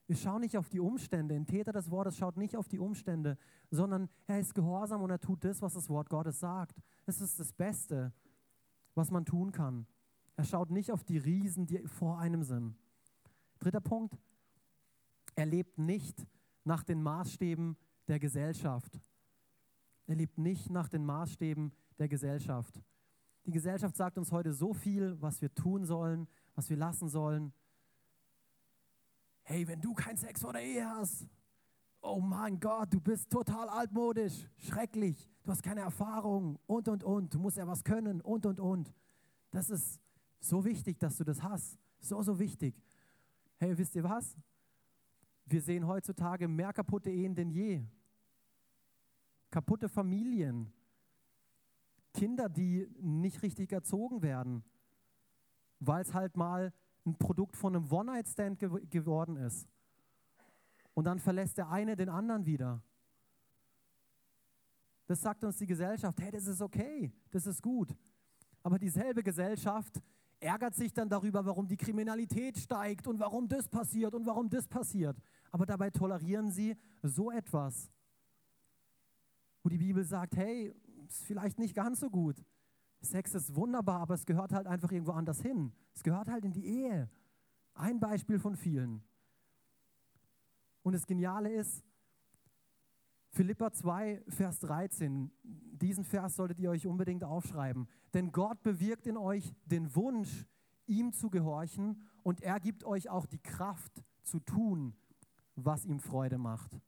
Wir schauen nicht auf die Umstände. Ein Täter des Wortes schaut nicht auf die Umstände, sondern er ist gehorsam und er tut das, was das Wort Gottes sagt. Das ist das Beste, was man tun kann. Er schaut nicht auf die Riesen, die vor einem sind. Dritter Punkt. Er lebt nicht nach den Maßstäben der Gesellschaft. Er lebt nicht nach den Maßstäben der Gesellschaft. Die Gesellschaft sagt uns heute so viel, was wir tun sollen, was wir lassen sollen. Hey, wenn du keinen Sex vor der Ehe hast, oh mein Gott, du bist total altmodisch, schrecklich, du hast keine Erfahrung und, und, und, du musst ja was können und, und, und. Das ist so wichtig, dass du das hast. So, so wichtig. Hey, wisst ihr was? Wir sehen heutzutage mehr kaputte Ehen denn je. Kaputte Familien. Kinder, die nicht richtig erzogen werden, weil es halt mal ein Produkt von einem One-Night-Stand ge geworden ist. Und dann verlässt der eine den anderen wieder. Das sagt uns die Gesellschaft, hey, das ist okay, das ist gut. Aber dieselbe Gesellschaft ärgert sich dann darüber, warum die Kriminalität steigt und warum das passiert und warum das passiert. Aber dabei tolerieren sie so etwas, wo die Bibel sagt, hey, ist vielleicht nicht ganz so gut. Sex ist wunderbar, aber es gehört halt einfach irgendwo anders hin. Es gehört halt in die Ehe. Ein Beispiel von vielen. Und das Geniale ist, Philippa 2, Vers 13, diesen Vers solltet ihr euch unbedingt aufschreiben. Denn Gott bewirkt in euch den Wunsch, ihm zu gehorchen und er gibt euch auch die Kraft zu tun, was ihm Freude macht.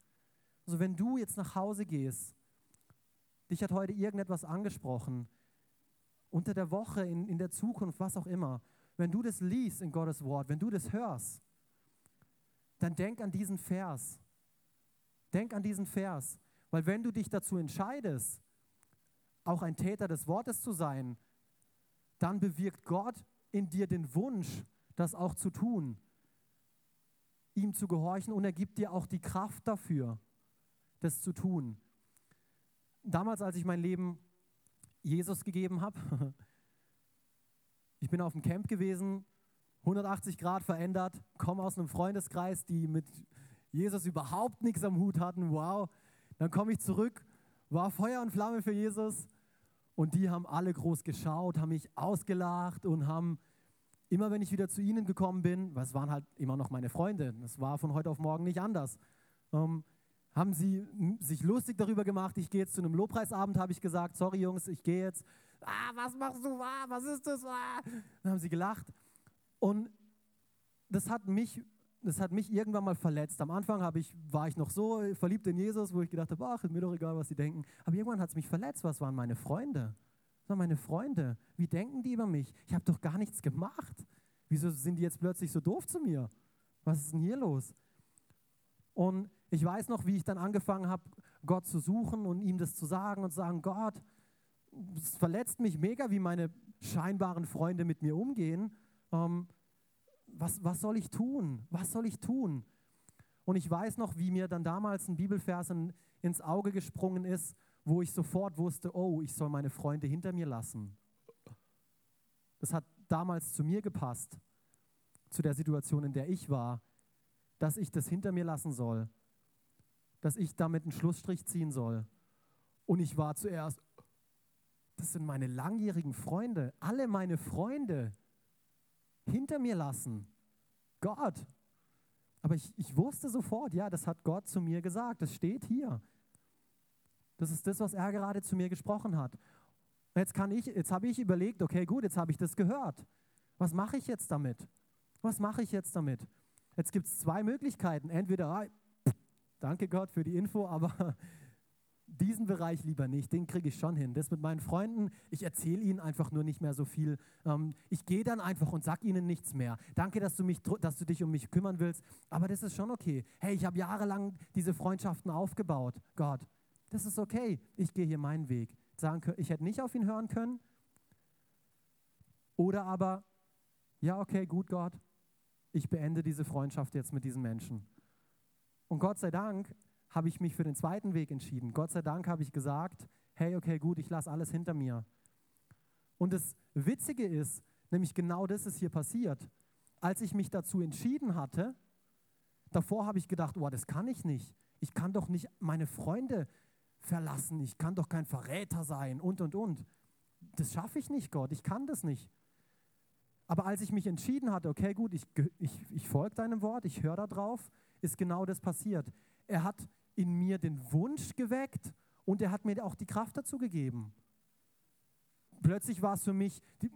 Also wenn du jetzt nach Hause gehst, dich hat heute irgendetwas angesprochen, unter der Woche, in, in der Zukunft, was auch immer, wenn du das liest in Gottes Wort, wenn du das hörst, dann denk an diesen Vers Denk an diesen Vers, weil wenn du dich dazu entscheidest, auch ein Täter des Wortes zu sein, dann bewirkt Gott in dir den Wunsch, das auch zu tun, ihm zu gehorchen und er gibt dir auch die Kraft dafür, das zu tun. Damals, als ich mein Leben Jesus gegeben habe, ich bin auf dem Camp gewesen, 180 Grad verändert, komme aus einem Freundeskreis, die mit Jesus überhaupt nichts am Hut hatten. Wow. Dann komme ich zurück, war Feuer und Flamme für Jesus. Und die haben alle groß geschaut, haben mich ausgelacht und haben immer, wenn ich wieder zu ihnen gekommen bin, weil es waren halt immer noch meine Freunde, das war von heute auf morgen nicht anders, ähm, haben sie sich lustig darüber gemacht. Ich gehe jetzt zu einem Lobpreisabend, habe ich gesagt, sorry Jungs, ich gehe jetzt. Ah, was machst du? Ah, was ist das? Ah. Dann haben sie gelacht. Und das hat mich das hat mich irgendwann mal verletzt. Am Anfang ich, war ich noch so verliebt in Jesus, wo ich gedacht habe, ach, ist mir doch egal, was sie denken. Aber irgendwann hat es mich verletzt. Was waren meine Freunde? Das waren meine Freunde. Wie denken die über mich? Ich habe doch gar nichts gemacht. Wieso sind die jetzt plötzlich so doof zu mir? Was ist denn hier los? Und ich weiß noch, wie ich dann angefangen habe, Gott zu suchen und ihm das zu sagen und zu sagen, Gott, es verletzt mich mega, wie meine scheinbaren Freunde mit mir umgehen. Ähm, was, was soll ich tun? Was soll ich tun? Und ich weiß noch, wie mir dann damals ein Bibelvers in, ins Auge gesprungen ist, wo ich sofort wusste, oh, ich soll meine Freunde hinter mir lassen. Das hat damals zu mir gepasst, zu der Situation, in der ich war, dass ich das hinter mir lassen soll, dass ich damit einen Schlussstrich ziehen soll. Und ich war zuerst, das sind meine langjährigen Freunde, alle meine Freunde, hinter mir lassen. Gott. Aber ich, ich wusste sofort, ja, das hat Gott zu mir gesagt. Das steht hier. Das ist das, was er gerade zu mir gesprochen hat. Jetzt, kann ich, jetzt habe ich überlegt, okay, gut, jetzt habe ich das gehört. Was mache ich jetzt damit? Was mache ich jetzt damit? Jetzt gibt es zwei Möglichkeiten. Entweder, ah, danke Gott für die Info, aber diesen Bereich lieber nicht, den kriege ich schon hin. Das mit meinen Freunden, ich erzähle ihnen einfach nur nicht mehr so viel. Ähm, ich gehe dann einfach und sage ihnen nichts mehr. Danke, dass du, mich, dass du dich um mich kümmern willst, aber das ist schon okay. Hey, ich habe jahrelang diese Freundschaften aufgebaut. Gott, das ist okay. Ich gehe hier meinen Weg. Sagen, ich hätte nicht auf ihn hören können. Oder aber, ja, okay, gut, Gott, ich beende diese Freundschaft jetzt mit diesen Menschen. Und Gott sei Dank habe ich mich für den zweiten Weg entschieden. Gott sei Dank habe ich gesagt, hey, okay, gut, ich lasse alles hinter mir. Und das Witzige ist, nämlich genau das ist hier passiert. Als ich mich dazu entschieden hatte, davor habe ich gedacht, oh, das kann ich nicht. Ich kann doch nicht meine Freunde verlassen. Ich kann doch kein Verräter sein und, und, und. Das schaffe ich nicht, Gott. Ich kann das nicht. Aber als ich mich entschieden hatte, okay, gut, ich, ich, ich folge deinem Wort, ich höre da drauf, ist genau das passiert. Er hat in mir den Wunsch geweckt und er hat mir auch die Kraft dazu gegeben. Plötzlich war es für mich, die,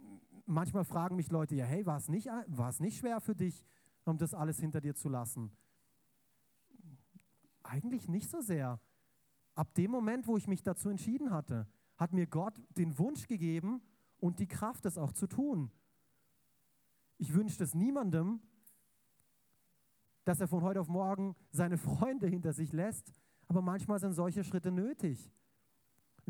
manchmal fragen mich Leute, ja, hey, war es nicht, nicht schwer für dich, um das alles hinter dir zu lassen? Eigentlich nicht so sehr. Ab dem Moment, wo ich mich dazu entschieden hatte, hat mir Gott den Wunsch gegeben und die Kraft, es auch zu tun. Ich wünsche es niemandem, dass er von heute auf morgen seine Freunde hinter sich lässt, aber manchmal sind solche Schritte nötig.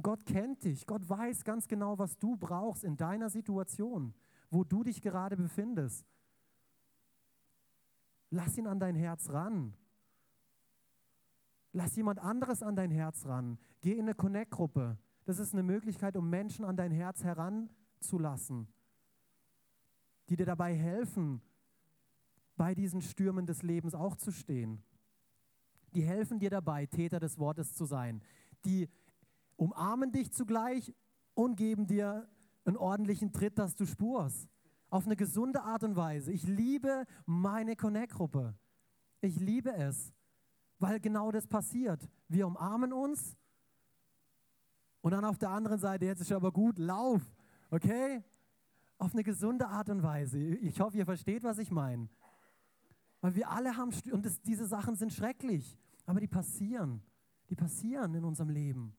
Gott kennt dich, Gott weiß ganz genau, was du brauchst in deiner Situation, wo du dich gerade befindest. Lass ihn an dein Herz ran. Lass jemand anderes an dein Herz ran. Geh in eine Connect-Gruppe. Das ist eine Möglichkeit, um Menschen an dein Herz heranzulassen, die dir dabei helfen, bei diesen Stürmen des Lebens auch zu stehen. Die helfen dir dabei, Täter des Wortes zu sein. Die umarmen dich zugleich und geben dir einen ordentlichen Tritt, dass du spurst. Auf eine gesunde Art und Weise. Ich liebe meine Connect-Gruppe. Ich liebe es, weil genau das passiert. Wir umarmen uns und dann auf der anderen Seite, jetzt ist aber gut, lauf, okay? Auf eine gesunde Art und Weise. Ich hoffe, ihr versteht, was ich meine. Weil wir alle haben, und das, diese Sachen sind schrecklich, aber die passieren. Die passieren in unserem Leben.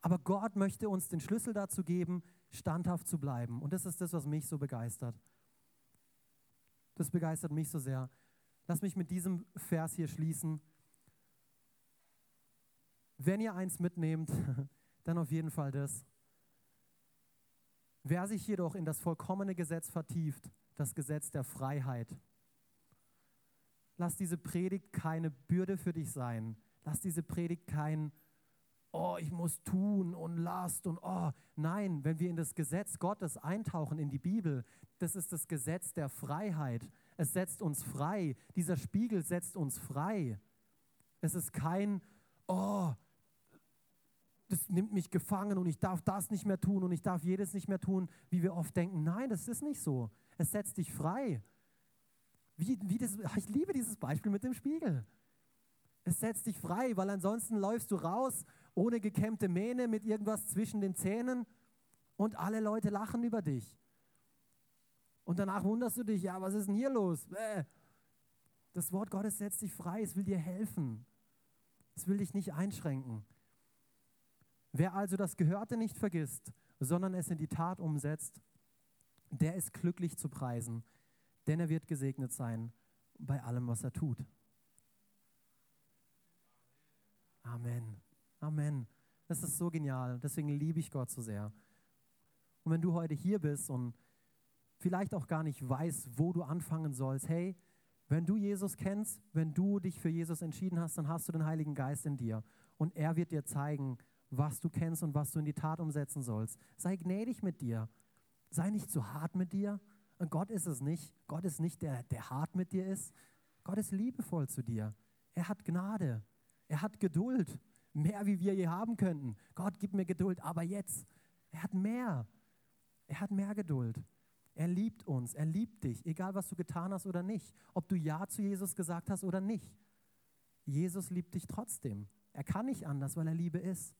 Aber Gott möchte uns den Schlüssel dazu geben, standhaft zu bleiben. Und das ist das, was mich so begeistert. Das begeistert mich so sehr. Lass mich mit diesem Vers hier schließen. Wenn ihr eins mitnehmt, dann auf jeden Fall das. Wer sich jedoch in das vollkommene Gesetz vertieft, das Gesetz der Freiheit, lass diese Predigt keine Bürde für dich sein. Lass diese Predigt kein, oh, ich muss tun und Last und oh. Nein, wenn wir in das Gesetz Gottes eintauchen, in die Bibel, das ist das Gesetz der Freiheit. Es setzt uns frei. Dieser Spiegel setzt uns frei. Es ist kein, oh, das nimmt mich gefangen und ich darf das nicht mehr tun und ich darf jedes nicht mehr tun, wie wir oft denken. Nein, das ist nicht so. Es setzt dich frei. Wie, wie das, ich liebe dieses Beispiel mit dem Spiegel. Es setzt dich frei, weil ansonsten läufst du raus ohne gekämmte Mähne mit irgendwas zwischen den Zähnen und alle Leute lachen über dich. Und danach wunderst du dich, ja, was ist denn hier los? Das Wort Gottes setzt dich frei, es will dir helfen. Es will dich nicht einschränken. Wer also das Gehörte nicht vergisst, sondern es in die Tat umsetzt, der ist glücklich zu preisen, denn er wird gesegnet sein bei allem, was er tut. Amen. Amen. Das ist so genial. Deswegen liebe ich Gott so sehr. Und wenn du heute hier bist und vielleicht auch gar nicht weißt, wo du anfangen sollst, hey, wenn du Jesus kennst, wenn du dich für Jesus entschieden hast, dann hast du den Heiligen Geist in dir. Und er wird dir zeigen, was du kennst und was du in die Tat umsetzen sollst. Sei gnädig mit dir. Sei nicht zu hart mit dir. Und Gott ist es nicht. Gott ist nicht der, der hart mit dir ist. Gott ist liebevoll zu dir. Er hat Gnade. Er hat Geduld. Mehr, wie wir je haben könnten. Gott, gib mir Geduld, aber jetzt. Er hat mehr. Er hat mehr Geduld. Er liebt uns. Er liebt dich, egal was du getan hast oder nicht. Ob du Ja zu Jesus gesagt hast oder nicht. Jesus liebt dich trotzdem. Er kann nicht anders, weil er Liebe ist.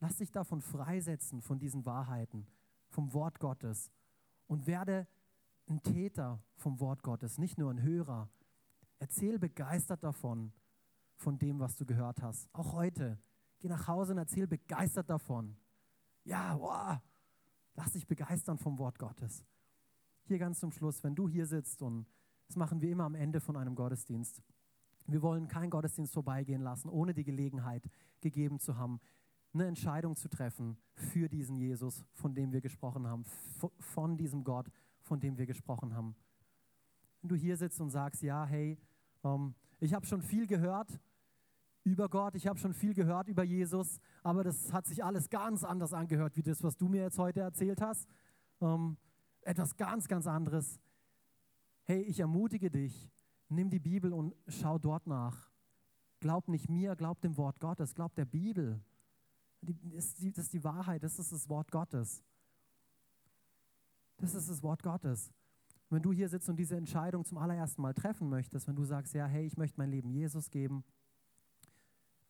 Lass dich davon freisetzen, von diesen Wahrheiten, vom Wort Gottes und werde ein Täter vom Wort Gottes, nicht nur ein Hörer. Erzähl begeistert davon, von dem, was du gehört hast. Auch heute. Geh nach Hause und erzähl begeistert davon. Ja, wow. Lass dich begeistern vom Wort Gottes. Hier ganz zum Schluss, wenn du hier sitzt und das machen wir immer am Ende von einem Gottesdienst. Wir wollen keinen Gottesdienst vorbeigehen lassen, ohne die Gelegenheit gegeben zu haben, eine Entscheidung zu treffen für diesen Jesus, von dem wir gesprochen haben, von diesem Gott, von dem wir gesprochen haben. Wenn du hier sitzt und sagst, ja, hey, ähm, ich habe schon viel gehört über Gott, ich habe schon viel gehört über Jesus, aber das hat sich alles ganz anders angehört, wie das, was du mir jetzt heute erzählt hast. Ähm, etwas ganz, ganz anderes. Hey, ich ermutige dich, nimm die Bibel und schau dort nach. Glaub nicht mir, glaub dem Wort Gottes, glaub der Bibel. Das ist die Wahrheit, das ist das Wort Gottes. Das ist das Wort Gottes. wenn du hier sitzt und diese Entscheidung zum allerersten Mal treffen möchtest, wenn du sagst, ja, hey, ich möchte mein Leben Jesus geben,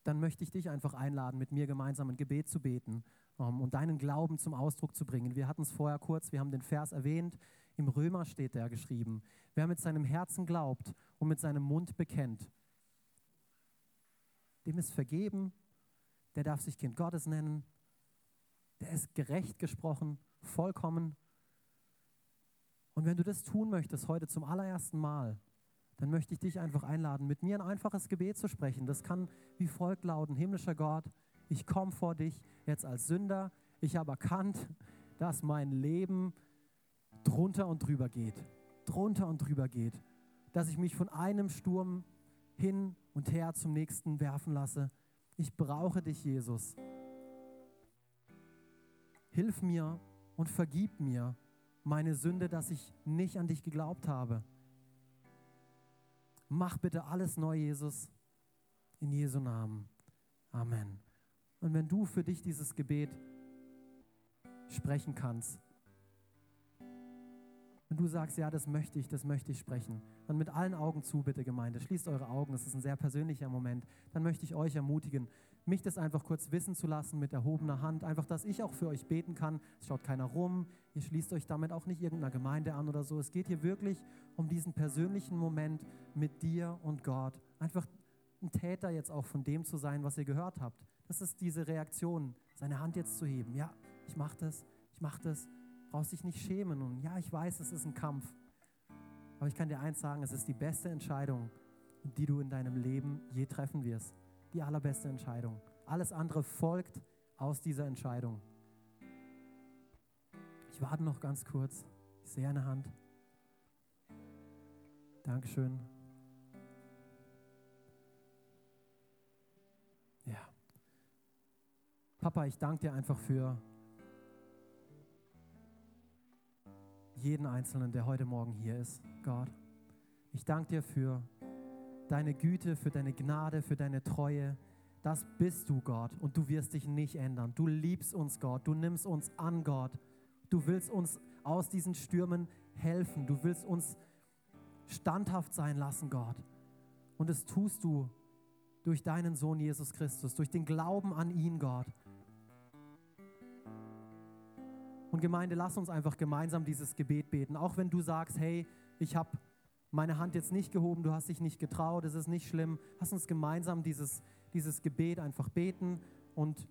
dann möchte ich dich einfach einladen, mit mir gemeinsam ein Gebet zu beten um, ähm, und deinen Glauben zum Ausdruck zu bringen. Wir hatten es vorher kurz, wir haben den Vers erwähnt, im Römer steht der geschrieben. Wer mit seinem Herzen glaubt und mit seinem Mund bekennt, dem ist vergeben, der darf sich Kind Gottes nennen, der ist gerecht gesprochen, vollkommen und wenn du das tun möchtest heute zum allerersten Mal, dann möchte ich dich einfach einladen, mit mir ein einfaches Gebet zu sprechen. Das kann wie folgt lauten, himmlischer Gott, ich komme vor dich jetzt als Sünder. Ich habe erkannt, dass mein Leben drunter und drüber geht. Drunter und drüber geht. Dass ich mich von einem Sturm hin und her zum nächsten werfen lasse. Ich brauche dich, Jesus. Hilf mir und vergib mir meine Sünde, dass ich nicht an dich geglaubt habe. Mach bitte alles neu, Jesus, in Jesu Namen. Amen. Und wenn du für dich dieses Gebet sprechen kannst, wenn du sagst, ja, das möchte ich, das möchte ich sprechen, dann mit allen Augen zu, bitte Gemeinde. Schließt eure Augen, das ist ein sehr persönlicher Moment. Dann möchte ich euch ermutigen, mich das einfach kurz wissen zu lassen mit erhobener Hand. Einfach, dass ich auch für euch beten kann. Es schaut keiner rum. Ihr schließt euch damit auch nicht irgendeiner Gemeinde an oder so. Es geht hier wirklich um diesen persönlichen Moment mit dir und Gott. Einfach ein Täter jetzt auch von dem zu sein, was ihr gehört habt. Das ist diese Reaktion, seine Hand jetzt zu heben. Ja, ich mache das, ich mache das brauchst dich nicht schämen. Und ja, ich weiß, es ist ein Kampf. Aber ich kann dir eins sagen, es ist die beste Entscheidung, die du in deinem Leben je treffen wirst. Die allerbeste Entscheidung. Alles andere folgt aus dieser Entscheidung. Ich warte noch ganz kurz. Ich sehe eine Hand. Dankeschön. Ja. Papa, ich danke dir einfach für jeden Einzelnen, der heute Morgen hier ist, Gott. Ich danke dir für deine Güte, für deine Gnade, für deine Treue. Das bist du, Gott, und du wirst dich nicht ändern. Du liebst uns, Gott. Du nimmst uns an, Gott. Du willst uns aus diesen Stürmen helfen. Du willst uns standhaft sein lassen, Gott. Und das tust du durch deinen Sohn Jesus Christus, durch den Glauben an ihn, Gott. Und Gemeinde, lass uns einfach gemeinsam dieses Gebet beten. Auch wenn du sagst, hey, ich habe meine Hand jetzt nicht gehoben, du hast dich nicht getraut, es ist nicht schlimm. Lass uns gemeinsam dieses, dieses Gebet einfach beten und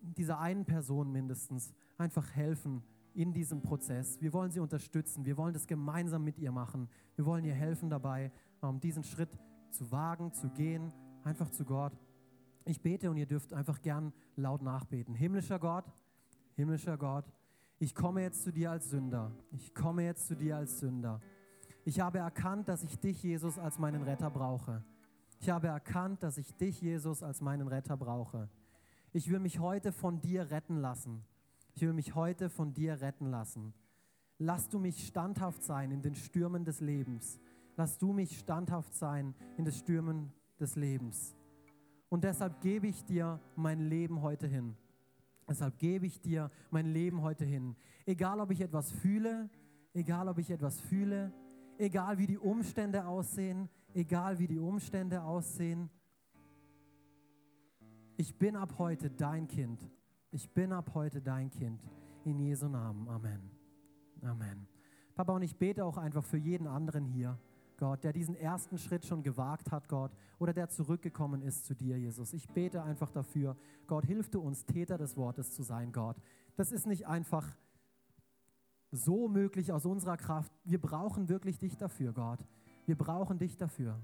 dieser einen Person mindestens einfach helfen in diesem Prozess. Wir wollen sie unterstützen, wir wollen das gemeinsam mit ihr machen. Wir wollen ihr helfen dabei, um diesen Schritt zu wagen, zu gehen, einfach zu Gott. Ich bete und ihr dürft einfach gern laut nachbeten. Himmlischer Gott, himmlischer Gott, ich komme jetzt zu dir als Sünder. Ich komme jetzt zu dir als Sünder. Ich habe erkannt, dass ich dich, Jesus, als meinen Retter brauche. Ich habe erkannt, dass ich dich, Jesus, als meinen Retter brauche. Ich will mich heute von dir retten lassen. Ich will mich heute von dir retten lassen. Lass du mich standhaft sein in den Stürmen des Lebens. Lass du mich standhaft sein in den Stürmen des Lebens. Und deshalb gebe ich dir mein Leben heute hin. Deshalb gebe ich dir mein Leben heute hin. Egal, ob ich etwas fühle, egal, ob ich etwas fühle, egal, wie die Umstände aussehen, egal, wie die Umstände aussehen. Ich bin ab heute dein Kind. Ich bin ab heute dein Kind. In Jesu Namen. Amen. Amen. Papa, und ich bete auch einfach für jeden anderen hier. Gott, der diesen ersten Schritt schon gewagt hat, Gott, oder der zurückgekommen ist zu dir, Jesus. Ich bete einfach dafür, Gott, hilf du uns, Täter des Wortes zu sein, Gott. Das ist nicht einfach so möglich aus unserer Kraft. Wir brauchen wirklich dich dafür, Gott. Wir brauchen dich dafür.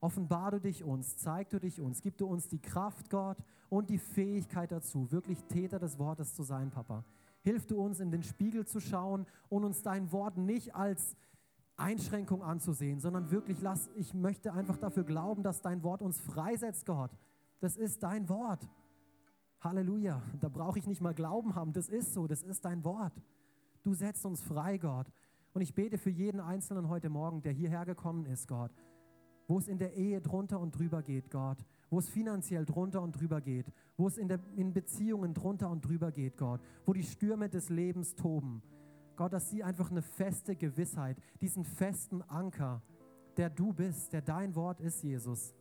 Offenbar du dich uns, zeig du dich uns, gib du uns die Kraft, Gott, und die Fähigkeit dazu, wirklich Täter des Wortes zu sein, Papa. Hilf du uns, in den Spiegel zu schauen und uns dein Wort nicht als Einschränkung anzusehen, sondern wirklich lass, ich möchte einfach dafür glauben, dass dein Wort uns freisetzt, Gott. Das ist dein Wort. Halleluja. Da brauche ich nicht mal Glauben haben. Das ist so. Das ist dein Wort. Du setzt uns frei, Gott. Und ich bete für jeden Einzelnen heute Morgen, der hierher gekommen ist, Gott, wo es in der Ehe drunter und drüber geht, Gott, wo es finanziell drunter und drüber geht, wo es in, der, in Beziehungen drunter und drüber geht, Gott, wo die Stürme des Lebens toben. Gott, dass sie einfach eine feste Gewissheit, diesen festen Anker, der du bist, der dein Wort ist, Jesus,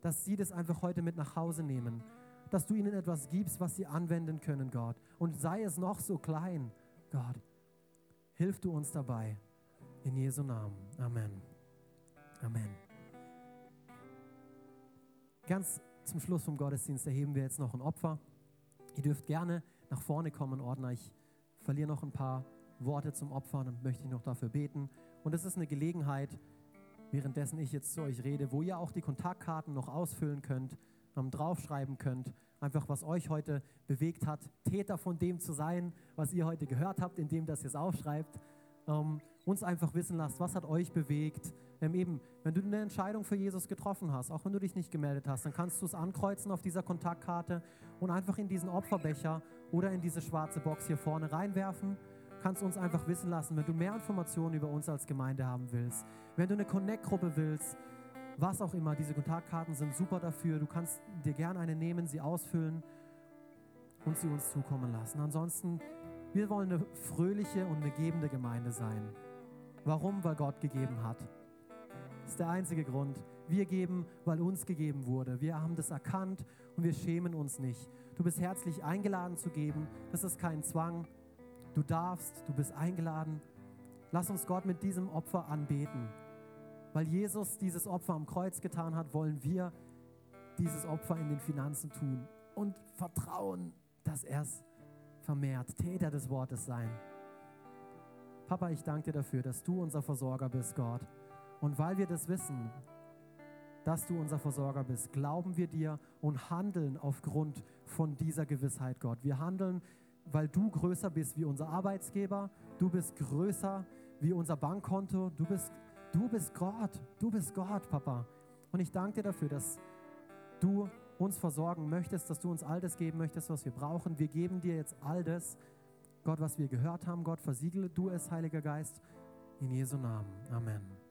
dass sie das einfach heute mit nach Hause nehmen, dass du ihnen etwas gibst, was sie anwenden können, Gott. Und sei es noch so klein, Gott, hilf du uns dabei. In Jesu Namen. Amen. Amen. Ganz zum Schluss vom Gottesdienst erheben wir jetzt noch ein Opfer. Ihr dürft gerne nach vorne kommen, Ordner. Ich verliere noch ein paar Worte zum Opfer, dann möchte ich noch dafür beten. Und es ist eine Gelegenheit, währenddessen ich jetzt zu euch rede, wo ihr auch die Kontaktkarten noch ausfüllen könnt, ähm, draufschreiben könnt, einfach was euch heute bewegt hat, Täter von dem zu sein, was ihr heute gehört habt, indem das ihr es aufschreibt. Ähm, uns einfach wissen lasst, was hat euch bewegt. Ähm, eben, wenn du eine Entscheidung für Jesus getroffen hast, auch wenn du dich nicht gemeldet hast, dann kannst du es ankreuzen auf dieser Kontaktkarte und einfach in diesen Opferbecher oder in diese schwarze Box hier vorne reinwerfen kannst uns einfach wissen lassen, wenn du mehr Informationen über uns als Gemeinde haben willst, wenn du eine Connect-Gruppe willst, was auch immer, diese Kontaktkarten sind super dafür. Du kannst dir gerne eine nehmen, sie ausfüllen und sie uns zukommen lassen. Ansonsten, wir wollen eine fröhliche und eine gebende Gemeinde sein. Warum? Weil Gott gegeben hat. Das ist der einzige Grund. Wir geben, weil uns gegeben wurde. Wir haben das erkannt und wir schämen uns nicht. Du bist herzlich eingeladen zu geben. Das ist kein Zwang. Du darfst, du bist eingeladen. Lass uns Gott mit diesem Opfer anbeten. Weil Jesus dieses Opfer am Kreuz getan hat, wollen wir dieses Opfer in den Finanzen tun und vertrauen, dass er es vermehrt, Täter des Wortes sein. Papa, ich danke dir dafür, dass du unser Versorger bist, Gott. Und weil wir das wissen, dass du unser Versorger bist, glauben wir dir und handeln aufgrund von dieser Gewissheit, Gott. Wir handeln weil du größer bist wie unser Arbeitsgeber, du bist größer wie unser Bankkonto, du bist, du bist Gott, du bist Gott, Papa. Und ich danke dir dafür, dass du uns versorgen möchtest, dass du uns all das geben möchtest, was wir brauchen. Wir geben dir jetzt all das, Gott, was wir gehört haben. Gott, versiegle du es, Heiliger Geist, in Jesu Namen. Amen.